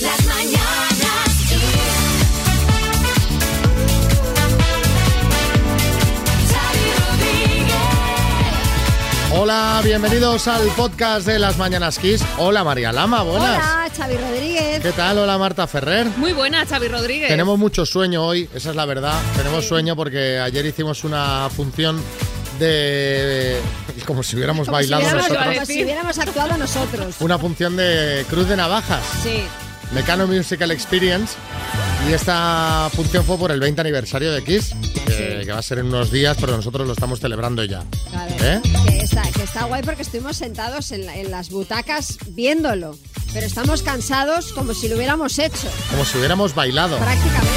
Las mañanas Kiss. Xavi Rodríguez. Hola, bienvenidos al podcast de las Mañanas Kiss. Hola María Lama, buenas. Hola, Xavi Rodríguez. ¿Qué tal? Hola Marta Ferrer. Muy buena, Xavi Rodríguez. Tenemos mucho sueño hoy, esa es la verdad. Tenemos sueño porque ayer hicimos una función de... como si hubiéramos Como si bailado hubiéramos- nosotros. como si hubiéramos actuado nosotros. Una función de Cruz de Navajas, Sí. Mecano Musical Experience. Y esta función fue por el 20 aniversario de Kiss, que, que va a ser en unos días, pero nosotros lo estamos celebrando ya. Claro. ¿Eh? Que, está, que está guay porque estuvimos sentados en, la- en las butacas viéndolo. Pero estamos cansados como si lo hubiéramos hecho, Como si hubiéramos bailado. prácticamente.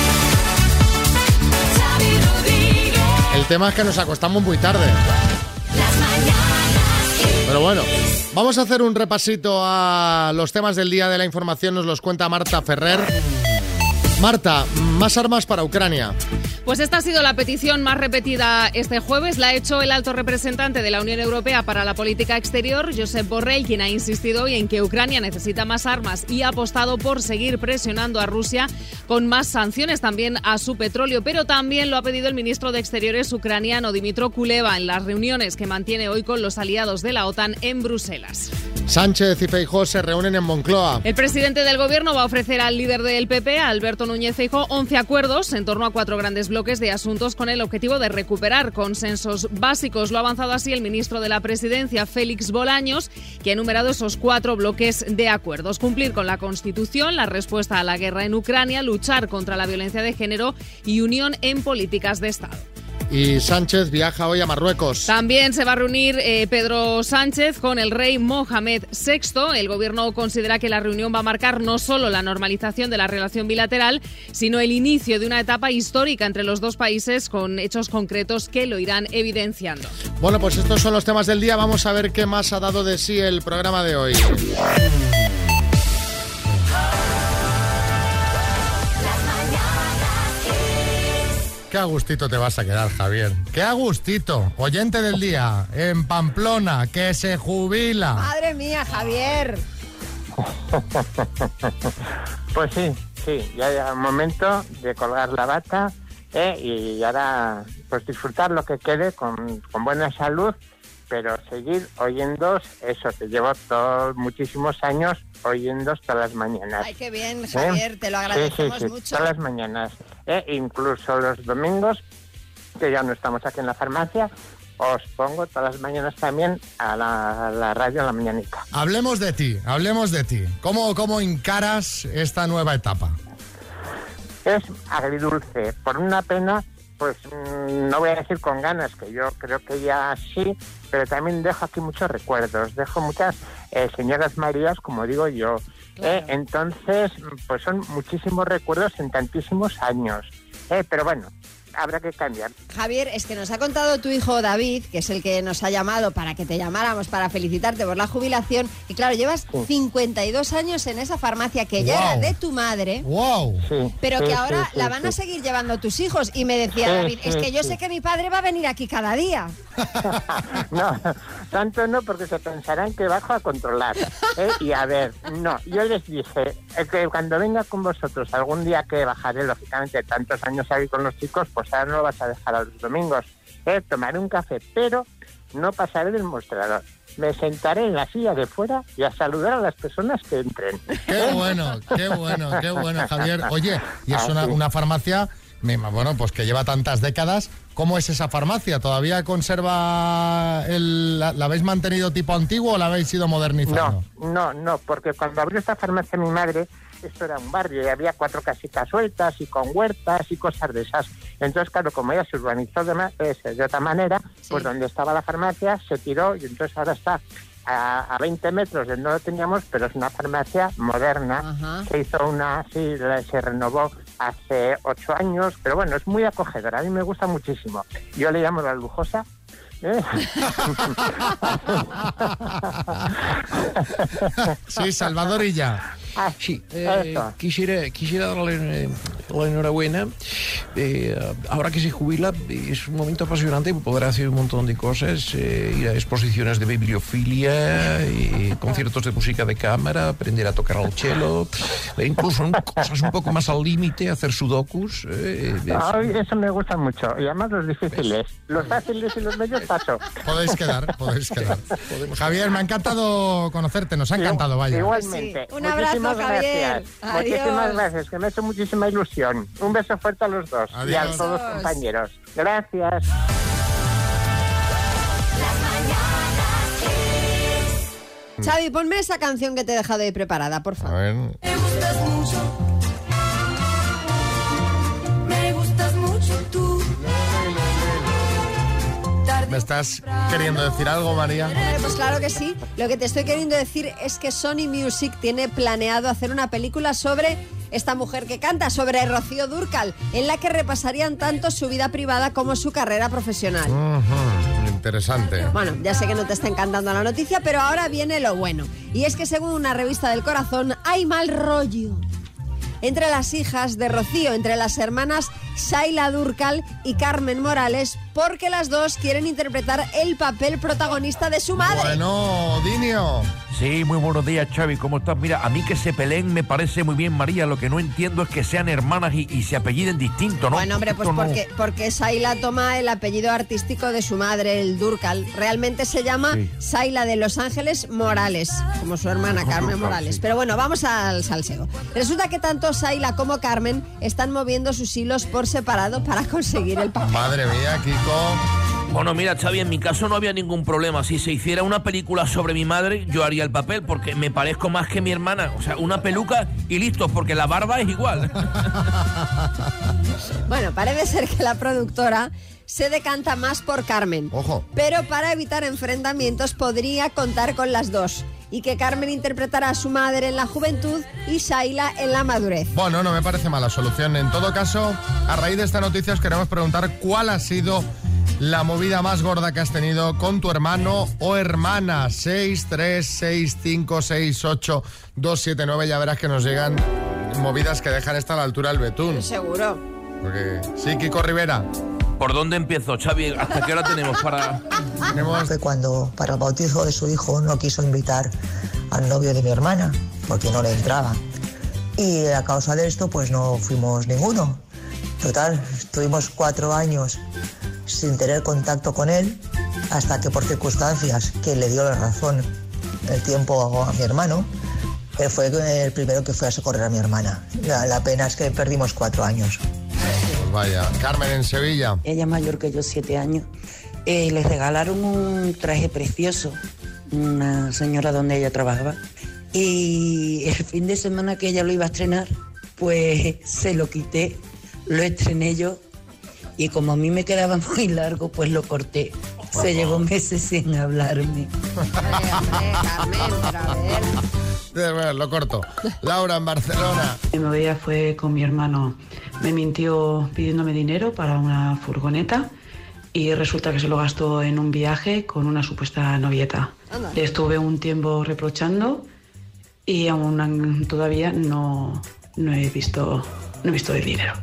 El tema es que nos acostamos muy tarde. Pero bueno, vamos a hacer un repasito a los temas del día de la información. Nos los cuenta Marta Ferrer. Marta, más armas para Ucrania. Pues esta ha sido la petición más repetida este jueves. La ha hecho el alto representante de la Unión Europea para la Política Exterior, Josep Borrell, quien ha insistido hoy en que Ucrania necesita más armas y ha apostado por seguir presionando a Rusia con más sanciones también a su petróleo. Pero también lo ha pedido el ministro de Exteriores ucraniano, Dimitro Kuleva, en las reuniones que mantiene hoy con los aliados de la OTAN en Bruselas. Sánchez y Feijóo se reúnen en Moncloa. El presidente del gobierno va a ofrecer al líder del PP, Alberto Núñez Feijóo, 11 acuerdos en torno a cuatro grandes bloques de asuntos con el objetivo de recuperar consensos básicos. Lo ha avanzado así el ministro de la Presidencia, Félix Bolaños, que ha enumerado esos cuatro bloques de acuerdos. Cumplir con la Constitución, la respuesta a la guerra en Ucrania, luchar contra la violencia de género y unión en políticas de Estado. Y Sánchez viaja hoy a Marruecos. También se va a reunir eh, Pedro Sánchez con el rey Mohamed VI. El gobierno considera que la reunión va a marcar no solo la normalización de la relación bilateral, sino el inicio de una etapa histórica entre los dos países con hechos concretos que lo irán evidenciando. Bueno, pues estos son los temas del día. Vamos a ver qué más ha dado de sí el programa de hoy. Qué a gustito te vas a quedar, Javier. Qué a gustito. Oyente del día, en Pamplona, que se jubila. Madre mía, Javier. Pues sí, sí, ya llega el momento de colgar la bata ¿eh? y ahora pues disfrutar lo que quede con, con buena salud, pero seguir oyendo eso que llevo todos muchísimos años oyendo todas las mañanas. Ay, qué bien, ¿eh? Javier, te lo agradecemos sí, sí, mucho. todas las mañanas, ¿eh? incluso los domingos, que ya no estamos aquí en la farmacia, os pongo todas las mañanas también a la, a la radio en la mañanica. Hablemos de ti, hablemos de ti. ¿Cómo, cómo encaras esta nueva etapa? es agridulce. Por una pena, pues mm, no voy a decir con ganas, que yo creo que ya sí, pero también dejo aquí muchos recuerdos, dejo muchas eh, señoras Marías, como digo yo. Eh, entonces, pues son muchísimos recuerdos en tantísimos años. Eh, pero bueno, habrá que cambiar. Javier, es que nos ha contado tu hijo David, que es el que nos ha llamado para que te llamáramos para felicitarte por la jubilación. Y claro, llevas 52 años en esa farmacia que ya era de tu madre. ¡Wow! Sí, Pero sí, que sí, ahora sí, la van a sí. seguir llevando tus hijos. Y me decía Sí, David, es sí, que yo sí. sé que mi padre va a venir aquí cada día. no, tanto no, porque se pensarán que bajo a controlar. ¿eh? Y a ver, no, yo les dije que cuando venga con vosotros algún día que bajaré, lógicamente, tantos años aquí con los chicos, pues ahora no lo vas a dejar a los domingos. ¿eh? Tomaré un café, pero no pasaré del mostrador. Me sentaré en la silla de fuera y a saludar a las personas que entren. Qué bueno, qué bueno, qué bueno, Javier. Oye, y es Ah, una, una farmacia, bueno, pues que lleva tantas décadas. ¿Cómo es esa farmacia? ¿Todavía conserva el, la, la habéis mantenido tipo antiguo o la habéis ido modernizando? No, no, no, porque cuando abrió esta farmacia mi madre, esto era un barrio y había cuatro casitas sueltas y con huertas y cosas de esas. Entonces, claro, como ella se urbanizó de, ma- eh, de otra manera, pues donde estaba la farmacia se tiró y entonces ahora está a, a 20 metros de donde lo teníamos, pero es una farmacia moderna. Ajá. Se hizo una, sí, se renovó hace ocho años, pero bueno, es muy acogedora, a mí me gusta muchísimo. Yo le llamo la lujosa. ¿eh? Sí, Salvador y ya. Ah, Sí, eh, quisiera, quisiera darle eh, la enhorabuena. Eh, ahora que se jubila, es un momento apasionante, podrá hacer un montón de cosas, eh, ir a exposiciones de bibliofilia, y conciertos de música de cámara, aprender a tocar el cello, e incluso en cosas un poco más al límite, hacer sudokus. eh, es- Ay, eso me gusta mucho. Y además los difíciles. Los fáciles y los medios paso. Podéis quedar, podéis quedar. Javier, me ha encantado conocerte, nos ha encantado, vaya. Igualmente. Sí. Un abrazo, Muchísimas Javier. gracias. Adiós. Muchísimas gracias, que me ha hecho muchísima ilusión. Un beso fuerte a los dos y a todos los compañeros. Gracias. Xavi, ponme esa canción que te he dejado ahí preparada, por A favor. ver, Me gustas mucho. ¿Me estás queriendo decir algo, María? Pues claro que sí. Lo que te estoy queriendo decir es que Sony Music tiene planeado hacer una película sobre esta mujer que canta, sobre Rocío Durcal, en la que repasarían tanto su vida privada como su carrera profesional. Interesante. Bueno, ya sé que no te está encantando la noticia, pero ahora viene lo bueno. Y es que según una revista del corazón, hay mal rollo. Entre las hijas de Rocío, entre las hermanas Shaila Durcal y Carmen Morales, porque las dos quieren interpretar el papel protagonista de su madre. Bueno, Dinio. Sí, muy buenos días, Xavi. ¿Cómo estás? Mira, a mí que se peleen me parece muy bien, María. Lo que no entiendo es que sean hermanas y, y se apelliden distinto, ¿no? Bueno, hombre, pues no- porque, porque Saila toma el apellido artístico de su madre, el Durcal. Realmente se llama Sí. Saila de Los Ángeles Morales, como su hermana Carmen Durcal, Morales. sí. Pero bueno, vamos al salseo. Resulta que tanto Saila como Carmen están moviendo sus hilos por separado para conseguir el papel. Madre mía, Kiko. Bueno, mira, Xavi, en mi caso no había ningún problema. Si se hiciera una película sobre mi madre, yo haría el papel porque me parezco más que mi hermana. O sea, una peluca y listo, porque la barba es igual. Bueno, parece ser que la productora se decanta más por Carmen. Ojo. Pero para evitar enfrentamientos podría contar con las dos. Y que Carmen interpretará a su madre en la juventud y Shaila en la madurez. Bueno, no me parece mala solución. En todo caso, a raíz de esta noticia os queremos preguntar cuál ha sido la movida más gorda que has tenido con tu hermano o hermana. 6, 3, 6, 5, 6, 8, 2, 7, 9. Ya verás que nos llegan movidas que dejan esta a la altura del betún. Seguro. Porque sí, Kiko Rivera. ¿Por dónde empiezo, Xavi? ¿Hasta qué hora tenemos para...? Tenemos Fue cuando para el bautizo de su hijo no quiso invitar al novio de mi hermana porque no le entraba. Y a causa de esto pues no fuimos ninguno. Total, estuvimos cuatro años sin tener contacto con él hasta que por circunstancias que le dio la razón el tiempo a mi hermano, él fue el primero que fue a socorrer a mi hermana. La, la pena es que perdimos cuatro años. Pues vaya. Carmen en Sevilla. ella es mayor que yo, siete años, eh, les regalaron un traje precioso, una señora donde ella trabajaba, y el fin de semana que ella lo iba a estrenar, pues se lo quité, lo estrené yo, y como a mí me quedaba muy largo, pues lo corté. Se llevó meses sin hablarme. Bueno, lo corto. Laura en Barcelona. Mi movida fue con mi hermano. Me mintió pidiéndome dinero para una furgoneta y resulta que se lo gastó en un viaje con una supuesta novieta. Le estuve un tiempo reprochando y aún todavía no, no he visto no he visto el dinero.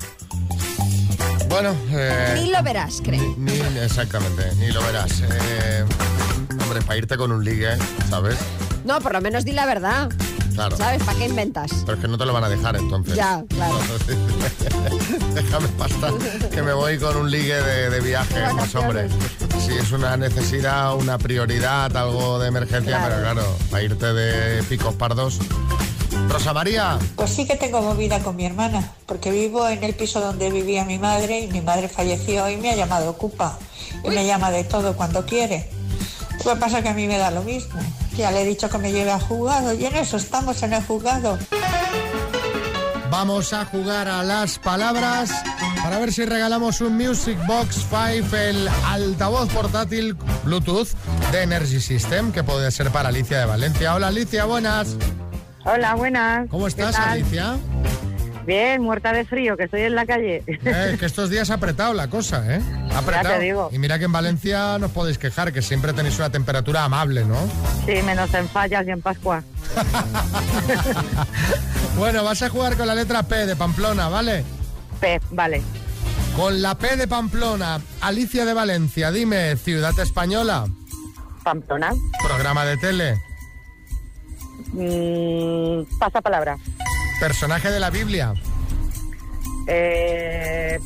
Bueno, eh, Ni lo verás, creo. Ni, exactamente, ni lo verás. Eh, hombre, para irte con un ligue, ¿sabes? No, por lo menos di la verdad. Claro. ¿Sabes? ¿Para qué inventas? Pero es que no te lo van a dejar entonces. Ya, claro. Déjame pasta, que me voy con un ligue de, de viaje, más hombre. Si es una necesidad, una prioridad, algo de emergencia, Claro. pero claro, para irte de picos pardos. Rosa María, Pues sí que tengo movida con mi hermana, porque vivo en el piso donde vivía mi madre y mi madre falleció y me ha llamado Ocupa. Y me llama de todo cuando quiere. Lo que pasa es que a mí me da lo mismo. Ya le he dicho que me lleve a juzgado y en eso estamos en el juzgado. vamos a jugar a las palabras para ver si regalamos un Music Box 5, el altavoz portátil Bluetooth de Energy System, que puede ser para Alicia de Valencia. Hola Alicia, buenas. Hola, buenas. ¿Cómo ¿Qué estás? Alicia? Bien, muerta de frío, que estoy en la calle. Eh, que estos días ha apretado la cosa, ¿eh? Ha apretado. te digo. Y mira que en Valencia no os podéis quejar, que siempre tenéis una temperatura amable, ¿no? Sí, menos en fallas y en Pascua. Bueno, vas a jugar con la letra P de Pamplona, ¿vale? P, vale. Con la P de Pamplona, Alicia de Valencia, dime, ciudad española, Pamplona. programa de tele, Mm, pasa palabra. personaje de la Biblia, Eh,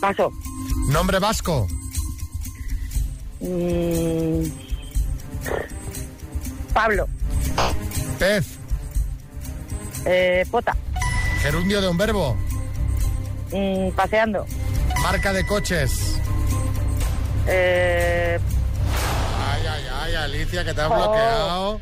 paso. nombre vasco, Mm, Pablo. pez, Eh, pota. gerundio de un verbo, Mm, paseando. marca de coches. Eh, Ay, ay, ay, Alicia, que te ha Jo. bloqueado.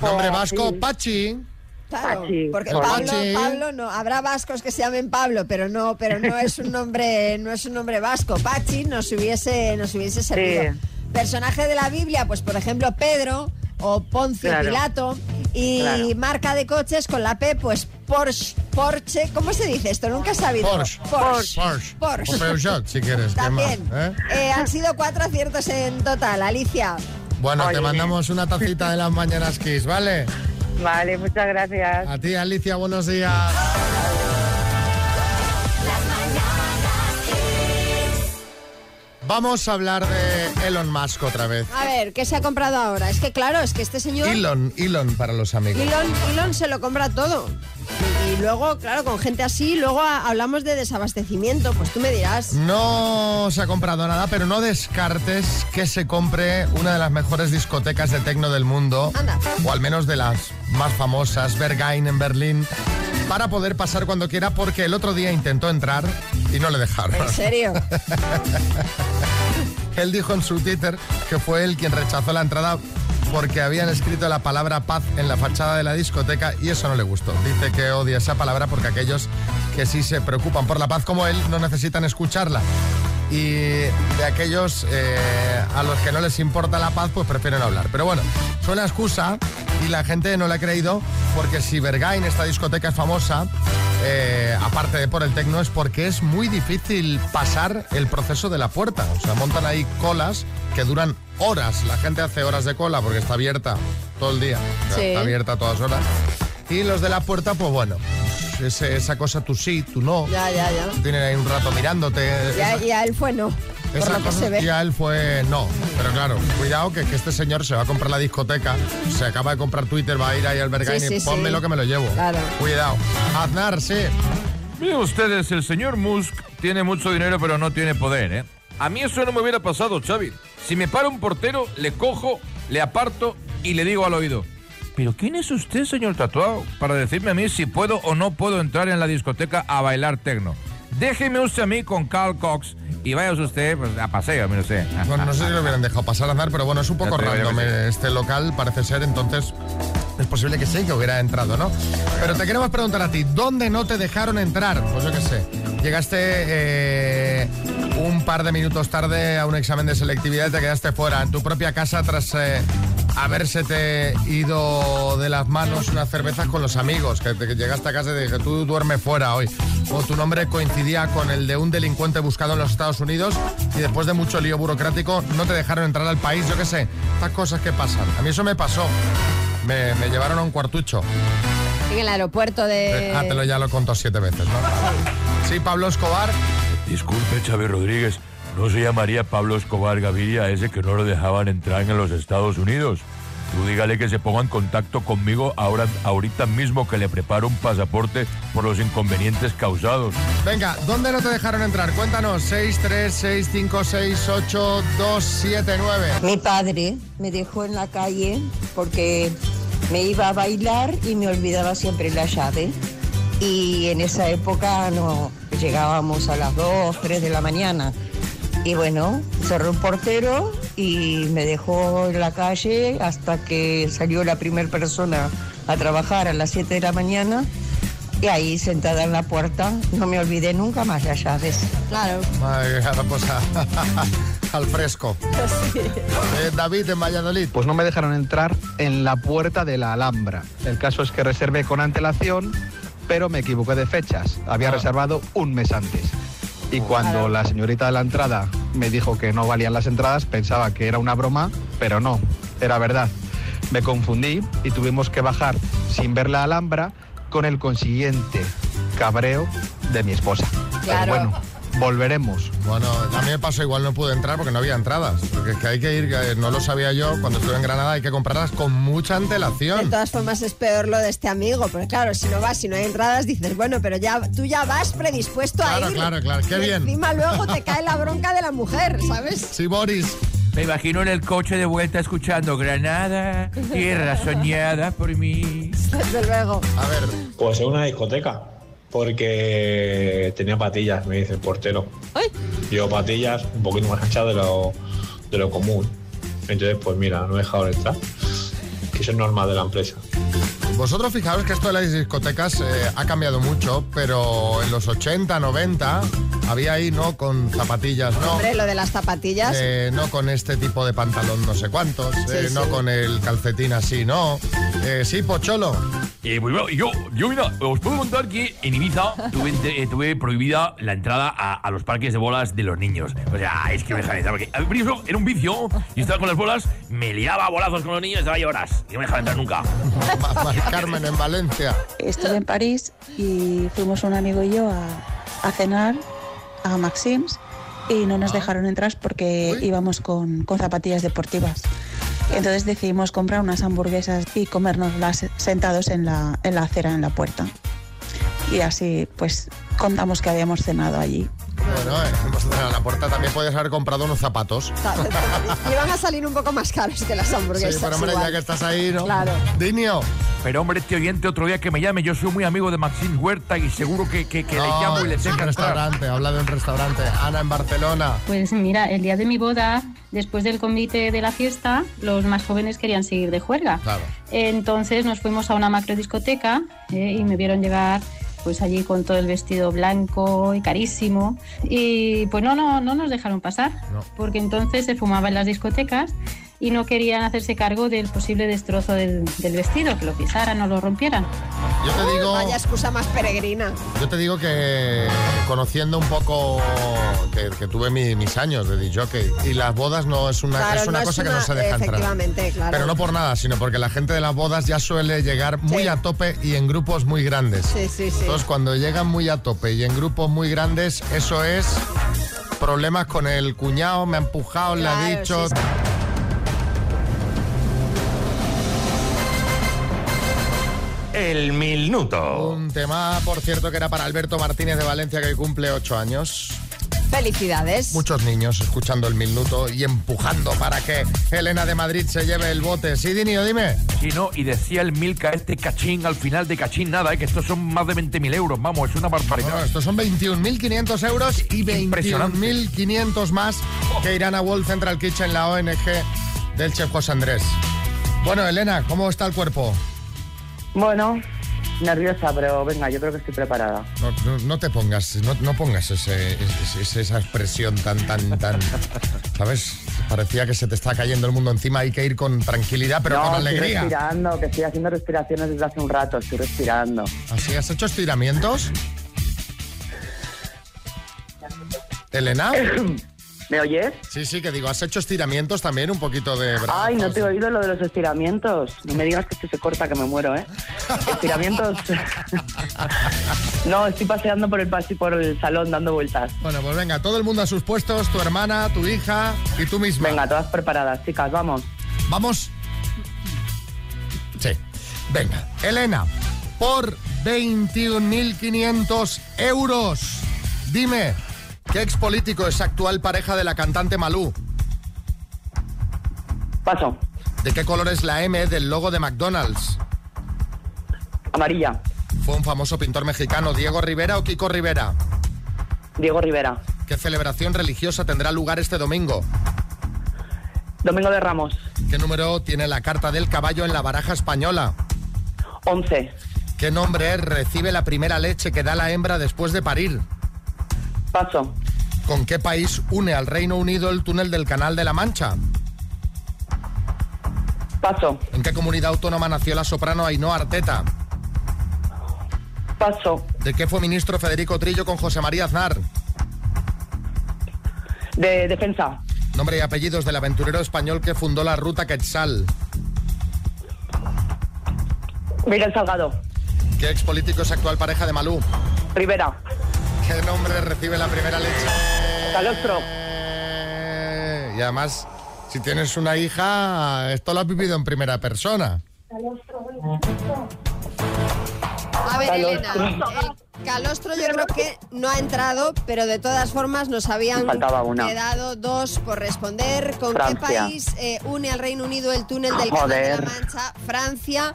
Nombre vasco, sí. Pachi. Claro, Pachi. porque Pablo, Pachi. Pablo no, habrá vascos que se llamen Pablo, pero no, pero no es un nombre, no es un nombre vasco. Pachi nos hubiese, nos hubiese servido. Sí. Personaje de la Biblia, pues por ejemplo Pedro o Poncio Claro. Pilato y Claro. marca de coches con la P, pues Porsche, Porsche, ¿cómo se dice esto? Nunca he sabido. Porsche. Porsche. Porsche. Porsche. O Peugeot, si quieres. ¿qué más, También. eh? Eh, han sido cuatro aciertos en total, Alicia. Bueno, te mandamos una tacita de las mañanas Kiss, ¿vale? vale, muchas gracias. A ti, Alicia, buenos días. Vamos a hablar de Elon Musk otra vez. A ver, ¿qué se ha comprado ahora? Es que claro, es que este señor... Elon, Elon para los amigos. Elon, Elon se lo compra todo. Y, y luego, claro, con gente así, luego a- hablamos de desabastecimiento, pues tú me dirás. No se ha comprado nada, pero no descartes que se compre una de las mejores discotecas de tecno del mundo, Anda. o al menos de las más famosas, Berghain en Berlín, para poder pasar cuando quiera, porque el otro día intentó entrar y no le dejaron. ¿En serio? Él dijo en su Twitter que fue él quien rechazó la entrada porque habían escrito la palabra paz en la fachada de la discoteca y eso no le gustó. Dice que odia esa palabra porque aquellos que sí se preocupan por la paz como él no necesitan escucharla. Y de aquellos eh, a los que no les importa la paz, pues prefieren hablar. Pero bueno, suena excusa y la gente no le ha creído porque si Bergain, esta discoteca es famosa, eh, aparte de por el tecno, es porque es muy difícil pasar el proceso de la puerta. O sea, montan ahí colas que duran horas. La gente hace horas de cola porque está abierta todo el día. Sí. Está abierta a todas horas. Y los de la puerta, pues bueno, ese- esa cosa tú sí, tú no. Ya, ya, ya. Tienen ahí un rato mirándote. Ya, Esa- y a él fue no, por esa lo que cosa se ve. y a él fue no. Pero claro, cuidado que, que este señor se va a comprar la discoteca, se acaba de comprar Twitter, va a ir ahí al Bergain Sí, y ponme sí. lo que me lo llevo. Claro. Cuidado. Aznar, sí. Miren ustedes, el señor Musk tiene mucho dinero pero no tiene poder, ¿eh? A mí eso no me hubiera pasado, Xavi. Si me para un portero, le cojo, le aparto y le digo al oído. ¿Pero quién es usted, señor tatuado, para decirme a mí si puedo o no puedo entrar en la discoteca a bailar tecno? Déjeme usted a mí con Carl Cox y vaya usted pues, a paseo, mire usted. Bueno, no sé si lo hubieran dejado pasar Aznar, pero bueno, es un poco random sí. eh, este local, parece ser, entonces es posible que sí, que hubiera entrado, ¿no? Pero te queremos preguntar a ti, ¿dónde no te dejaron entrar? Pues yo qué sé, llegaste eh, un par de minutos tarde a un examen de selectividad y te quedaste fuera en tu propia casa tras eh, habérsete ido de las manos unas cervezas con los amigos, que, te- que llegaste a casa y te dije, tú duerme fuera hoy. O tu nombre coincidía con el de un delincuente buscado en los Estados Unidos y después de mucho lío burocrático no te dejaron entrar al país, yo qué sé, estas cosas que pasan. A mí eso me pasó. Me, me llevaron a un cuartucho. En el aeropuerto de... Ah, te lo ya lo contó siete veces, ¿no? Sí, Pablo Escobar. Disculpe, Chávez Rodríguez, ¿no se llamaría Pablo Escobar Gaviria ese que no lo dejaban entrar en los Estados Unidos? Tú dígale que se ponga en contacto conmigo ahora, ahorita mismo que le preparo un pasaporte por los inconvenientes causados. Venga, ¿dónde no te dejaron entrar? Cuéntanos, 6, 3, 6, 5, 6, 8, 2, 7, 9. Mi padre me dejó en la calle porque me iba a bailar y me olvidaba siempre la llave. Y en esa época no llegábamos a las 2, 3 de la mañana. Y bueno, cerró un portero y me dejó en la calle hasta que salió la primera persona a trabajar a las 7 de la mañana. Y ahí sentada en la puerta no me olvidé nunca más las llaves. Claro. Madre, ahora pues a- al fresco. Eh, David, en Valladolid. Pues no me dejaron entrar en la puerta de la Alhambra. El caso es que reservé con antelación, pero me equivoqué de fechas. Había reservado un mes antes. Y cuando la señorita de la entrada me dijo que no valían las entradas, pensaba que era una broma, pero no, era verdad. Me confundí y tuvimos que bajar sin ver la Alhambra, con el consiguiente cabreo de mi esposa. Pero bueno, volveremos. Bueno, a mí me pasó igual, no pude entrar porque no había entradas. Porque es que hay que ir, que no lo sabía yo, cuando estuve en Granada hay que comprarlas con mucha De antelación. todas formas es peor lo de este amigo, porque claro, si no vas, si no hay entradas, dices, bueno, pero ya tú ya vas predispuesto Claro, a ir. claro, claro, qué Y bien. Encima luego te cae la bronca de la mujer, ¿sabes? Sí, Boris. Me imagino en el coche de vuelta escuchando Granada, tierra soñada por mí. Desde luego. A ver. Pues en una discoteca, porque tenía patillas, me dice el portero. Yo patillas un poquito más anchas de lo, de lo común. Entonces, pues mira, no he dejado de entrar. Que eso es normal de la empresa. Vosotros fijaos que esto de las discotecas eh, ha cambiado mucho, pero en los 80, 90 había ahí, ¿no? Con zapatillas, ¿no? Hombre, lo de las zapatillas. Eh, no con este tipo de pantalón no sé cuántos, Sí, eh, no con el calcetín así, no. Eh, sí, Pocholo. Eh, pues bueno, yo, yo mira, os puedo contar que en Ibiza tuve, eh, tuve prohibida la entrada a, a los parques de bolas de los niños. O sea, es que me dejan entrar porque al principio era un vicio y estaba con las bolas, me liaba a bolazos con los niños, estaba ahí horas y no me dejaban entrar nunca. Mari Carmen en Valencia. Estuve en París y fuimos un amigo y yo a, a cenar a Maxims y no nos dejaron entrar porque íbamos con, con zapatillas deportivas. Entonces decidimos comprar unas hamburguesas y comérnoslas sentados en la, en la acera, en la puerta. Y así pues contamos que habíamos cenado allí. Bueno, eh, hemos entrado a la puerta también puedes haber comprado unos zapatos. Y van a salir un poco más caros que las hamburguesas. Sí, pero hombre, igual. ya que estás ahí, ¿no? Claro. Dinio. Pero hombre, este oyente otro día que me llame, yo soy muy amigo de Maxim Huerta y seguro que, que, que le No, llamo y le un tengo entrar. restaurante, habla de un restaurante. Ana en Barcelona. Pues mira, el día de mi boda, después del convite de la fiesta, los más jóvenes querían seguir de juerga. Claro. Entonces nos fuimos a una macro discoteca eh, y me vieron llegar pues allí con todo el vestido blanco y carísimo. Y pues no, no, no nos dejaron pasar, porque entonces se fumaba en las discotecas y no querían hacerse cargo del posible destrozo del, del vestido, que lo pisaran o lo rompieran. Yo te digo, Vaya excusa más peregrina. yo te digo que conociendo un poco que, que tuve mi- mis años de DJ y las bodas no es una, Claro, es una no es cosa que no se deja entrar. efectivamente, claro. Pero no por nada, sino porque la gente de las bodas ya suele llegar muy a tope y en grupos muy grandes. Sí, sí, sí. Entonces, cuando llegan muy a tope y en grupos muy grandes, eso es problemas con el cuñado, me ha empujado, le ha Claro, dicho. sí, sí. El minuto. Un tema, por cierto, que era para Alberto Martínez de Valencia, que hoy cumple ocho años. Felicidades. Muchos niños escuchando el minuto y empujando para que Elena de Madrid se lleve el bote. Sí, Dinio, dime. Sí, no, y decía el Milka este cachín, al final de cachín nada, eh, que estos son más de 20.000 euros, vamos, es una barbaridad. Bueno, estos son 21.500 euros y Impresionante. 21.500 más que irán a World Central Kitchen, la ONG del chef José Andrés. Bueno, Elena, ¿cómo está el cuerpo? Bueno, nerviosa, pero venga, yo creo que estoy preparada. No, no- no te pongas, no, no pongas ese- esa expresión tan, tan, tan. ¿Sabes? Parecía que se te está cayendo el mundo encima. Hay que ir con tranquilidad, pero no, con estoy alegría. respirando, que estoy haciendo respiraciones desde hace un rato, estoy respirando. ¿Así has hecho estiramientos? ¿Elena? ¿Me oyes? Sí, sí, que digo, ¿has hecho estiramientos también? Un poquito de brazos. Ay, no te he oído lo de los estiramientos. No me digas que esto se corta, que me muero, ¿eh? Estiramientos. no, estoy paseando por el pasi por el salón dando vueltas. Bueno, pues venga, todo el mundo a sus puestos, tu hermana, tu hija y tú misma. Venga, todas preparadas, chicas, vamos. ¿Vamos? Sí. Venga, Elena, por 21.500 euros, dime, ¿qué expolítico es actual pareja de la cantante Malú? Paso. ¿De qué color es la M del logo de McDonald's? Amarilla. ¿Fue un famoso pintor mexicano, Diego Rivera o Kiko Rivera? Diego Rivera. ¿Qué celebración religiosa tendrá lugar este domingo? Domingo de Ramos. ¿Qué número tiene la carta del caballo en la baraja española? 11. ¿Qué nombre recibe la primera leche que da la hembra después de parir? Paso. ¿Con qué país une al Reino Unido el túnel del Canal de la Mancha? Paso. ¿En qué comunidad autónoma nació la soprano Ainhoa Arteta? Paso. ¿De qué fue ministro Federico Trillo con José María Aznar? De defensa. Nombre y apellidos del aventurero español que fundó la ruta Quetzal. Miguel Salgado. ¿Qué ex político es actual pareja de Malú? Rivera. ¿Qué nombre recibe la primera leche? Calostro. Y además, si tienes una hija, esto lo has vivido en primera persona. A ver, Elena, el calostro yo creo que no ha entrado, pero de todas formas nos habían quedado dos por responder. ¿Con Francia. qué país eh, une al Reino Unido el túnel del Canal de la. Mancha? Francia.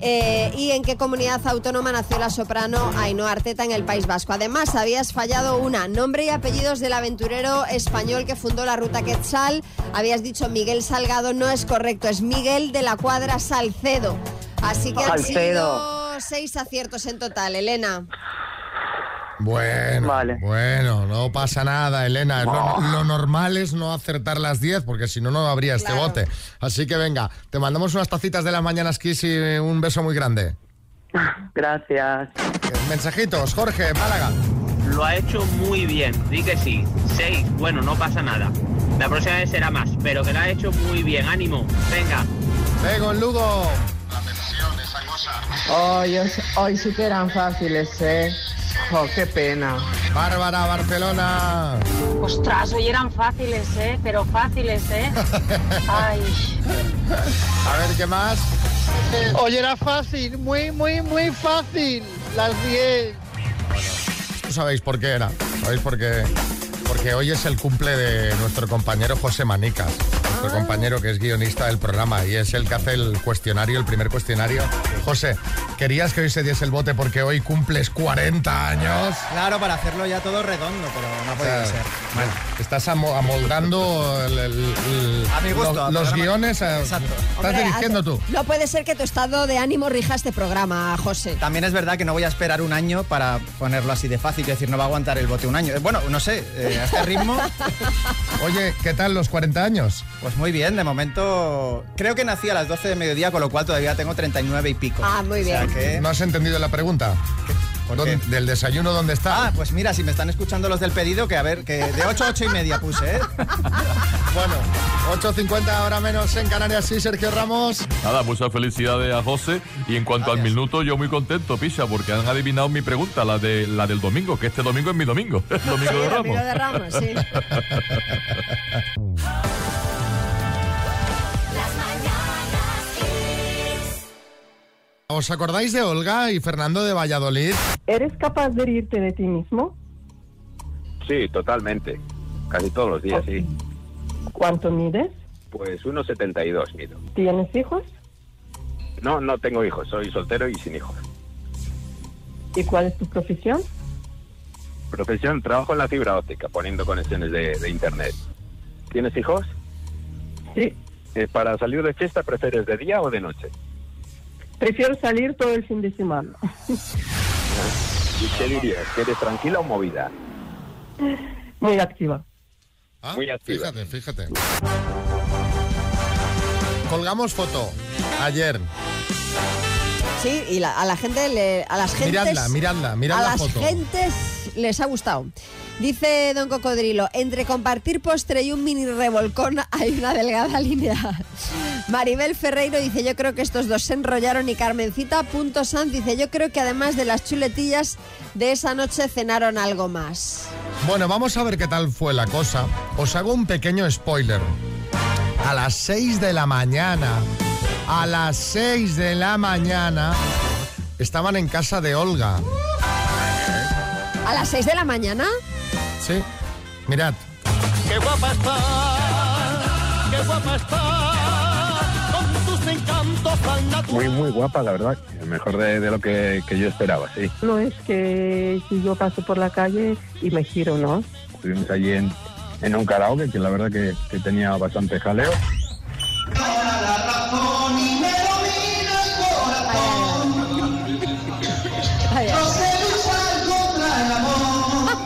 Eh, ¿Y en qué comunidad autónoma nació la soprano Ainhoa Arteta en el País Vasco? Además, habías fallado una. Nombre y apellidos del aventurero español que fundó la ruta Quetzal. Habías dicho Miguel Salgado, no es correcto, es Miguel de la Cuadra Salcedo. Así que han Salcedo. sido seis aciertos en total, Elena. Bueno, bueno, no pasa nada, Elena. Lo, lo normal es no acertar las 10, porque si no, no habría este bote. Así que venga, te mandamos unas tacitas de las mañanas Kiss y un beso muy grande. Gracias. Mensajitos, Jorge, Málaga. Lo ha hecho muy bien, di que sí. Seis, bueno, no pasa nada. La próxima vez será más, pero que lo ha hecho muy bien. Ánimo, venga. Vengo en Lugo. Hoy, hoy sí que eran fáciles, ¿eh? Oh, qué pena. Bárbara, Barcelona. Ostras, hoy eran fáciles, ¿eh? Pero fáciles, ¿eh? Ay. A ver, ¿qué más? Hoy era fácil, muy, muy, muy fácil. Las 10. Tú sabéis por qué era. ¿Sabéis por qué? Porque hoy es el cumple de nuestro compañero José Manicas, nuestro compañero que es guionista del programa y es el que hace el cuestionario, el primer cuestionario. José, ¿querías que hoy se diese el bote porque hoy cumples 40 años? Claro, para hacerlo ya todo redondo, pero no podido O sea, ser. Bueno, estás amo- amoldando el- el- el- A mi gusto, lo- al los guiones. a- Estás Hombre, dirigiendo tú. No puede ser que tu estado de ánimo rija este programa, José. También es verdad que no voy a esperar un año para ponerlo así de fácil, es decir, no va a aguantar el bote un año. Eh, Bueno, no sé, eh, a este ritmo. Oye, ¿qué tal los 40 años? Pues muy bien, de momento. Creo que nací a las 12 de mediodía, con lo cual todavía tengo 39 y pico. Ah, muy O sea que- ¿No has entendido la pregunta? ¿Dónde- ¿Del desayuno dónde está? Ah, pues mira, si me están escuchando los del pedido, que a ver, que de 8 a 8 y media puse, ¿eh? Bueno, 8.50 ahora menos en Canarias, sí, Sergio Ramos. Nada, muchas felicidades a José. Y en cuanto al minuto, yo muy contento, Pisha, porque han adivinado mi pregunta, la de la del domingo, que este domingo es mi domingo. El domingo de Ramos. Domingo de Ramos, sí. ¿Os acordáis de Olga y Fernando de Valladolid? ¿Eres capaz de reírte de ti mismo? Sí, totalmente. Casi todos los días, sí. ¿Cuánto mides? Pues 1,72 mido. ¿Tienes hijos? No, no tengo hijos, soy soltero y sin hijos. ¿Y cuál es tu profesión? Profesión, trabajo en la fibra óptica, poniendo conexiones de, de internet. ¿Tienes hijos? Sí. Eh, ¿Para salir de fiesta prefieres de día o de noche? Prefiero salir todo el fin de semana. ¿Y qué dirías? ¿Que eres tranquila o movida? Muy activa. Muy activa. Ah, Fíjate, fíjate. Colgamos foto ayer. Sí, y la- a la gente, le- a las gentes... Miradla, miradla, mirad a la las foto. gentes les ha gustado. Dice Don Cocodrilo, entre compartir postre y un mini revolcón hay una delgada línea. Maribel Ferreiro dice, yo creo que estos dos se enrollaron y Carmencita Punto Sanz dice, yo creo que además de las chuletillas de esa noche cenaron algo más. Bueno, vamos a ver qué tal fue la cosa. Os hago un pequeño spoiler. A las 6 de la mañana, a las 6 de la mañana, estaban en casa de Olga. ¿A las 6 de la mañana? Sí, mirad. ¡Qué guapa está! ¡Qué guapa está! Con tus encantos tan. Muy, muy guapa, la verdad. Mejor de, de lo que, que yo esperaba, sí. No es que si yo paso por la calle y me giro, ¿no? Estuvimos allí en, en un karaoke que la verdad que, que tenía bastante jaleo.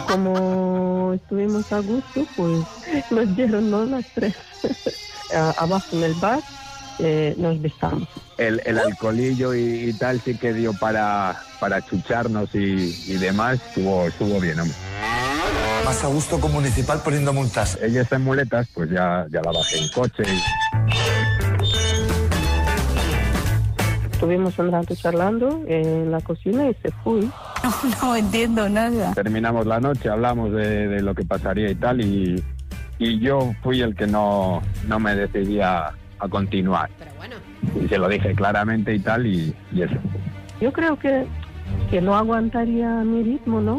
Como estuvimos a gusto, pues nos dieron ¿no? las tres. Abajo en el bar eh, nos besamos. El, el alcoholillo y, y tal sí que dio para, para chucharnos y, y demás. Estuvo, estuvo bien, hombre. Más a gusto con municipal poniendo multas. Ella está en muletas, pues ya, ya la bajé en coche. y- Estuvimos un rato charlando en la cocina y se fue. No entiendo nada. Terminamos la noche, hablamos de, de lo que pasaría y tal, y, y yo fui el que no, no me decidía a continuar. Y se lo dije claramente y tal, y, y eso. Yo creo que, que no aguantaría mi ritmo, ¿no?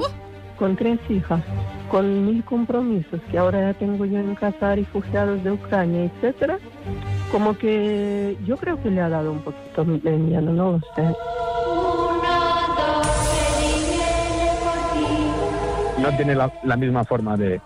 Con tres hijas, con mil compromisos que ahora ya tengo yo en casa, refugiados de Ucrania, etcétera. Como que yo creo que le ha dado un poquito de miedo, no lo sé. No tiene la, la misma forma de,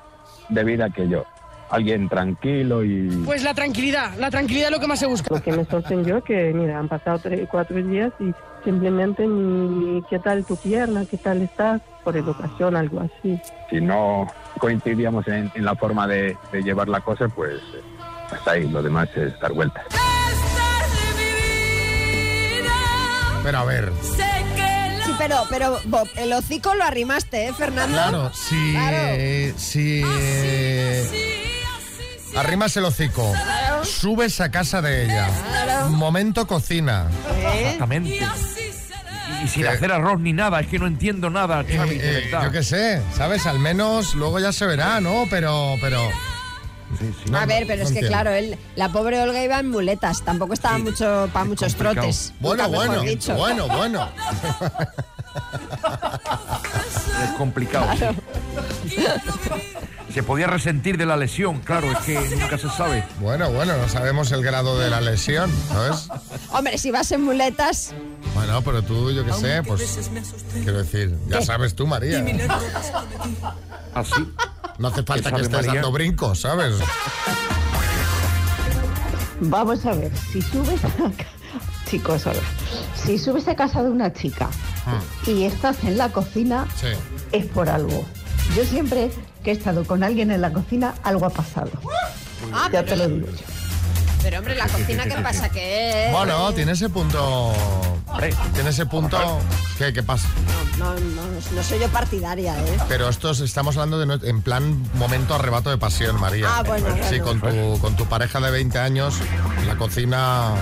de vida que yo. Alguien tranquilo y... Pues la tranquilidad, la tranquilidad es lo que más se busca. Lo que me sorprendió que, mira, han pasado tres, cuatro días y simplemente ni qué tal tu pierna, qué tal estás, por educación, algo así. Si no coincidíamos en, en la forma de, de llevar la cosa, pues hasta ahí. Lo demás es dar vueltas. Pero a ver, pero, pero Bob, el hocico lo arrimaste, ¿eh, Fernando? claro, si, eh, si eh, arrimas el hocico, subes a casa de ella, momento cocina. Exactamente. Y, y sin hacer arroz ni nada, es que no entiendo nada, Eh, verdad. yo qué sé, ¿sabes? Al menos luego ya se verá, ¿no? Pero, pero... a ver, pero no es que entiendo. claro, él, la pobre Olga iba en muletas, tampoco estaba mucho para muchos trotes. Bueno, bueno, dicho. bueno, bueno. Es complicado. Claro. Se podía resentir de la lesión, claro, es que nunca se sabe. Bueno, bueno, no sabemos el grado de la lesión, ¿sabes? Hombre, si vas en muletas, Bueno, pero tú, yo qué sé, pues... Quiero decir, ya sabes tú, María. Así. No hace falta ¿Qué que estés María? dando brincos, ¿sabes? Vamos a ver, si subes a... Chicos, a ver. Si subes a casa de una chica y estás en la cocina, Sí. es por algo. Yo siempre que he estado con alguien en la cocina, algo ha pasado. Ah, ya te lo digo yo. Pero hombre, la cocina, ¿qué pasa? Que Bueno, tiene ese punto... Tiene ese punto... ¿Qué, qué pasa? no, no, no soy yo partidaria, ¿eh? Pero estos estamos hablando de no- en plan momento arrebato de pasión, María. Ah, bueno, Sí, bueno. con tu, con tu pareja de 20 años, la cocina...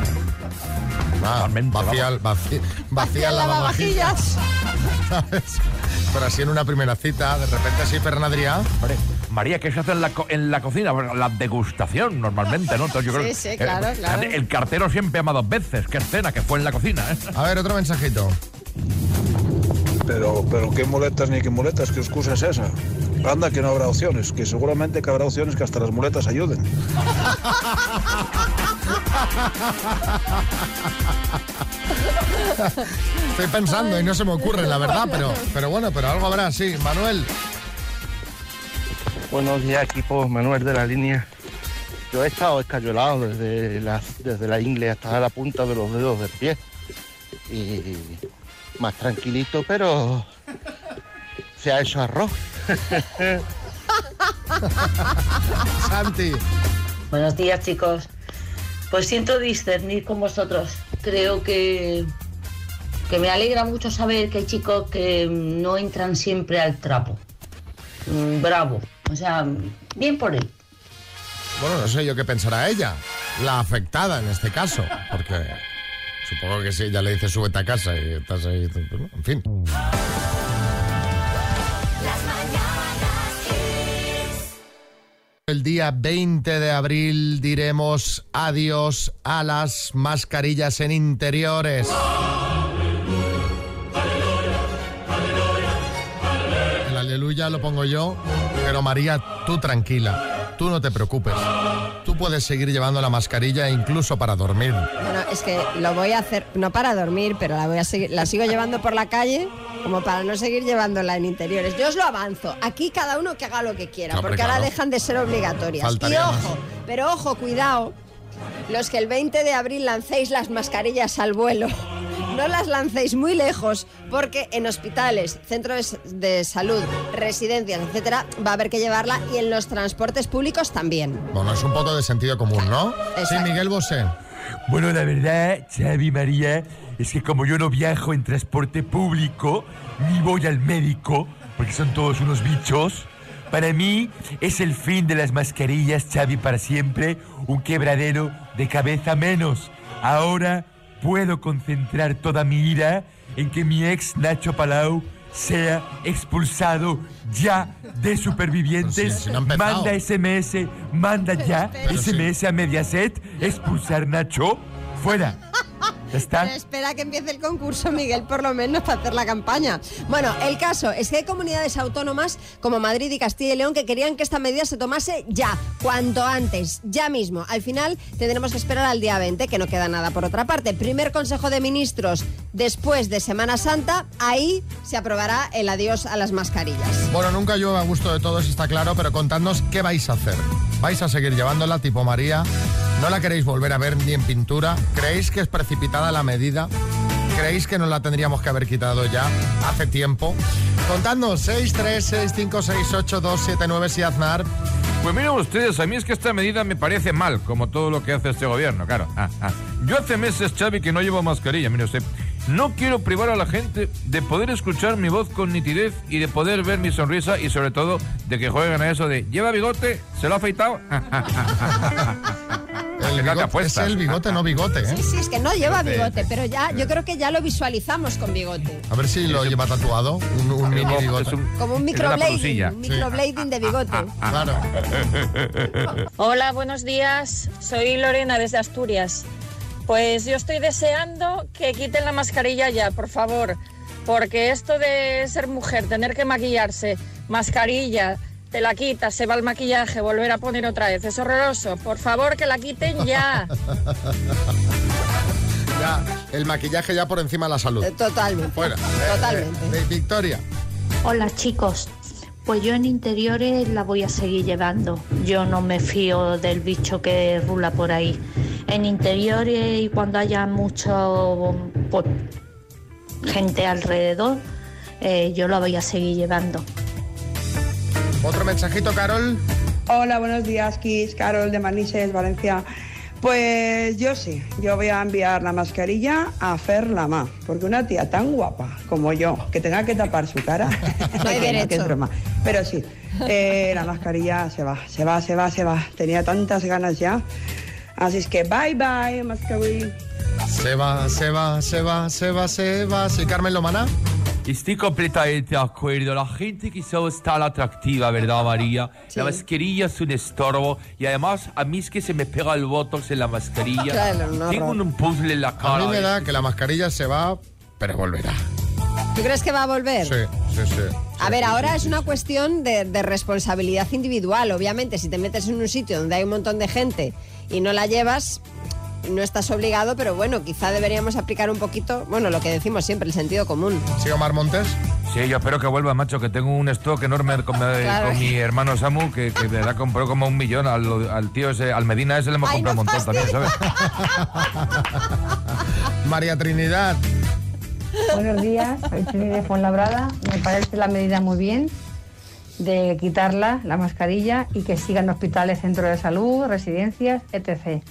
ah, vacía, vacía, vacía el lavavajillas. ¿Sabes? Pero así en una primera cita, de repente así. Hombre, María, ¿qué se hace en la, co- en la cocina? Bueno, La degustación, normalmente, ¿no? Entonces yo creo Sí, sí, claro, eh, claro. El cartero siempre llama dos veces. ¿Qué escena? Que fue en la cocina, ¿eh? A ver, otro mensajito. Pero, pero qué muletas ni qué muletas, qué excusa es esa. Anda, que no habrá opciones, que seguramente que habrá opciones que hasta las muletas ayuden. Estoy pensando y no se me ocurre, la verdad, pero, pero bueno, pero algo habrá, sí. Manuel. Buenos días, equipo. Manuel de la línea. Yo he estado escayolado desde la, desde la ingle hasta la punta de los dedos del pie. Y más tranquilito, pero se ha hecho arroz. Santi. Buenos días, chicos. Pues siento discernir con vosotros. Creo que, que me alegra mucho saber que hay chicos que no entran siempre al trapo. Mm, Bravo. O sea, bien por él. Bueno, no sé yo qué pensará ella, la afectada en este caso, porque supongo que si ella le dice súbete a casa y estás ahí, en fin. El día 20 de abril diremos adiós a las mascarillas en interiores. El aleluya lo pongo yo, pero María, tú tranquila, tú no te preocupes. Tú puedes seguir llevando la mascarilla incluso para dormir. Bueno, es que lo voy a hacer, no para dormir, pero la voy a seguir, la sigo llevando por la calle como para no seguir llevándola en interiores. Yo os lo avanzo. Aquí cada uno que haga lo que quiera, No, porque ahora dejan de ser obligatorias. Y más. ojo, pero ojo, cuidado. Los que el 20 de abril lancéis las mascarillas al vuelo, no las lancéis muy lejos, porque en hospitales, centros de salud, residencias, etcétera, va a haber que llevarla y en los transportes públicos también. Bueno, es un poco de sentido común, ¿no? Sí, Exacto. Miguel Bosé. Bueno, la verdad, Xavi María, es que como yo no viajo en transporte público, ni voy al médico, porque son todos unos bichos, para mí es el fin de las mascarillas, Xavi, para siempre, un quebradero de cabeza menos. Ahora puedo concentrar toda mi ira en que mi ex Nacho Palau sea expulsado ya de supervivientes. Si- si no manda SMS, manda ya Pero sí. SMS a Mediaset, expulsar Nacho, fuera. Ya está. Pero espera que empiece el concurso, Miguel, por lo menos para hacer la campaña. Bueno, el caso es que hay comunidades autónomas como Madrid y Castilla y León que querían que esta medida se tomase ya, cuanto antes, ya mismo. Al final tendremos que esperar al día 20, que no queda nada por otra parte. Primer Consejo de Ministros después de Semana Santa, ahí se aprobará el adiós a las mascarillas. Bueno, nunca llueve a gusto de todos, está claro, pero contadnos qué vais a hacer. ¿Vais a seguir llevándola tipo María? ¿No la queréis volver a ver ni en pintura? ¿Creéis que es precipitada la medida? ¿Creéis que nos la tendríamos que haber quitado ya hace tiempo? Contadnos 6, 3, 6, 5, 6, 8, 2, 7, 9, si Aznar. Pues miren ustedes, a mí es que esta medida me parece mal, como todo lo que hace este gobierno, claro. Ah, ah. Yo hace meses, Xavi, que no llevo mascarilla, mire usted. No quiero privar a la gente de poder escuchar mi voz con nitidez y de poder ver mi sonrisa y sobre todo de que jueguen a eso de ¿lleva bigote? ¿Se lo ha afeitado? El bigote, es el bigote, no bigote, ¿eh? Sí, sí, es que no lleva bigote, pero ya yo creo que ya lo visualizamos con bigote. A ver si lo lleva tatuado, un, un mini bigote. Como un microblading, un microblading de bigote. Claro. Hola, buenos días. Soy Lorena desde Asturias. Pues yo estoy deseando que quiten la mascarilla ya, por favor. Porque esto de ser mujer, tener que maquillarse, mascarilla, te la quitas, se va el maquillaje, volver a poner otra vez, es horroroso. Por favor, que la quiten ya. ya, el maquillaje ya por encima de la salud. Eh, Totalmente. Fuera. Totalmente. Eh, eh, Victoria. Hola chicos, pues yo en interiores la voy a seguir llevando. Yo no me fío del bicho que rula por ahí. En interiores y cuando haya mucho pues, gente alrededor, eh, yo la voy a seguir llevando. Otro mensajito, Carol. Hola, buenos días, Kiss, Carol de Manises, Valencia. Pues yo sí, yo voy a enviar la mascarilla a Fer Lama, porque una tía tan guapa como yo, que tenga que tapar su cara, No hay que derecho. es broma. Pero sí, eh, la mascarilla se va, se va, se va, se va. Tenía tantas ganas ya. Así es que bye bye, mascarilla. Se va, se va, se va, se va, se va. Sí, Carmen Lomana. Estoy completamente de acuerdo. La gente quizá es tan atractiva, ¿verdad, María? La mascarilla es un estorbo y además a mí es que se me pega el botox en la mascarilla. Claro, un Tengo un puzzle en la A cara. mí me ¿eh? da que la mascarilla se va, pero volverá. ¿Tú crees que va a volver? Sí, sí, sí. A ver, ahora es una cuestión de, de responsabilidad individual. Obviamente, si te metes en un sitio donde hay un montón de gente y no la llevas, no estás obligado, pero bueno, quizá deberíamos aplicar un poquito, bueno, lo que decimos siempre, el sentido común. ¿Sí, Omar Montes? Sí, yo espero que vuelva, macho, que tengo un stock enorme con, Claro. con mi hermano Samu, que, que de verdad compró como un millón. Al, al tío ese, al Medina ese le hemos Ay, comprado no un montón también, ¿sabes? María Trinidad. Buenos días, soy Trini de Fuenlabrada. Me parece la medida muy bien de quitarla, la mascarilla, y que sigan hospitales, centros de salud, residencias, etc.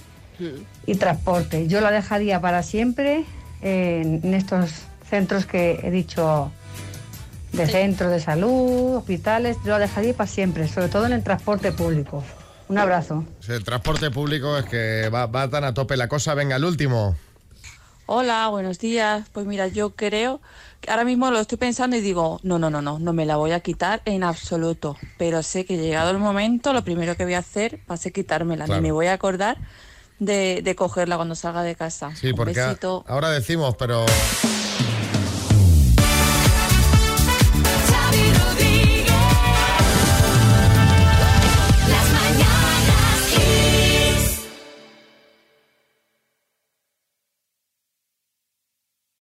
Y transporte. Yo la dejaría para siempre en, estos centros que he dicho de centros de salud, hospitales, yo la dejaría para siempre, sobre todo en el transporte público. Un abrazo. Sí, el transporte público es que va, va tan a tope la cosa. Venga, el último. Hola, buenos días. Pues mira, yo creo ahora mismo lo estoy pensando y digo, no, no, no, no, no me la voy a quitar en absoluto. Pero sé que llegado el momento, lo primero que voy a hacer va a ser quitármela. Claro. Ni me voy a acordar de, de cogerla cuando salga de casa. Sí, Un porque besito. ahora decimos, pero